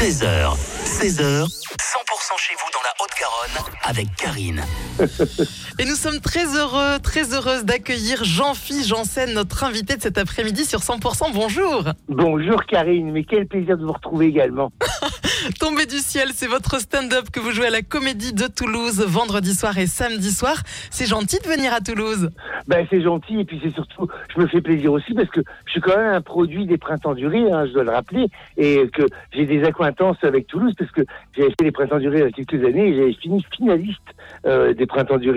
13h, 16h, 100% chez vous dans la Haute-Garonne avec Karine. Et nous sommes très heureux, très heureuses d'accueillir Jean-Philippe Janssen, notre invité de cet après-midi sur 100%. Bonjour. Bonjour Karine, mais quel plaisir de vous retrouver également. Tombé du ciel, c'est votre stand-up que vous jouez à la Comédie de Toulouse vendredi soir et samedi soir. C'est gentil de venir à Toulouse. Ben c'est gentil et puis c'est surtout, je me fais plaisir aussi parce que je suis quand même un produit des Printemps du hein, je dois le rappeler, et que j'ai des accointances avec Toulouse parce que j'avais fait les Printemps du il y a quelques années et j'avais fini finaliste euh, des Printemps du.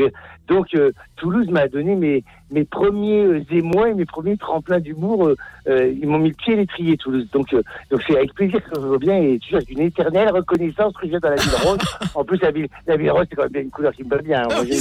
Donc euh, Toulouse m'a donné mes, mes premiers euh, émois et mes premiers tremplins d'humour. euh, ils m'ont mis le pied à l'étrier Toulouse. Donc donc c'est avec plaisir que je reviens et tu une éternelle reconnaissance que je viens dans la ville rose. En plus la ville, la ville rose c'est quand même une couleur qui me va bien. hein. Ah Moi, oui.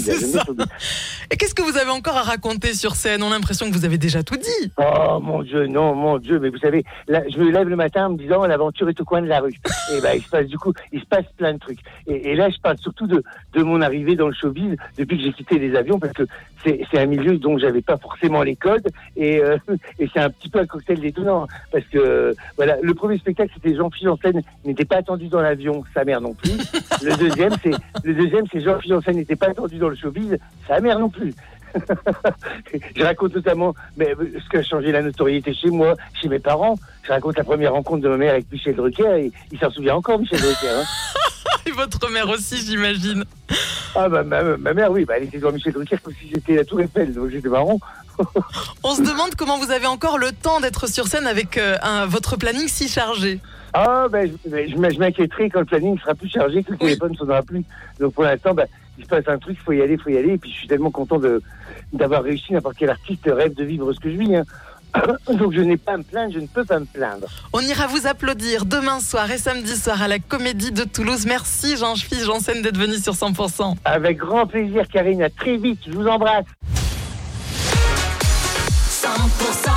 Et qu'est-ce que vous avez encore à raconter sur scène? On a l'impression que vous avez déjà tout dit. Oh mon Dieu, non, mon Dieu, mais vous savez, là, je me lève le matin en me disant l'aventure est au coin de la rue. Et ben, il se passe du coup, il se passe plein de trucs. Et, et là, je parle surtout de, de mon arrivée dans le showbiz depuis que j'ai quitté les avions parce que c'est un milieu dont j'avais pas forcément les codes et, euh, et c'est un petit peu un cocktail détonnant parce que voilà, le premier spectacle c'était Jean-Philippe Janssen n'était pas attendu dans l'avion, sa mère non plus. Le deuxième c'est le deuxième c'est Jean-Philippe Janssen n'était pas attendu dans le showbiz, sa mère non plus. je raconte notamment mais, euh, ce qui a changé la notoriété chez moi, chez mes parents. Je raconte la première rencontre de ma mère avec Michel Drucker et il s'en souvient encore, Michel Drucker. Hein. Et votre mère aussi, j'imagine. Ah bah ma, ma mère, oui, bah, elle était dans Michel Drucker comme si j'étais la Tour Eiffel, donc j'étais marrant. On se demande comment vous avez encore le temps d'être sur scène avec euh, un- votre planning si chargé. Ah ben je, ben, je m'inquiéterai quand le planning sera plus chargé, que le téléphone ne sonnera plus. Donc pour l'instant, ben, il se passe un truc, il faut y aller, il faut y aller. Et puis je suis tellement content de d'avoir réussi. N'importe quel artiste rêve de vivre ce que je vis. Hein. Donc je n'ai pas à me plaindre, je ne peux pas me plaindre. On ira vous applaudir demain soir et samedi soir à la Comédie de Toulouse. Merci Jean-Philippe Janssen d'être venu sur 100%. Avec grand plaisir Karine, à très vite, je vous embrasse. 100%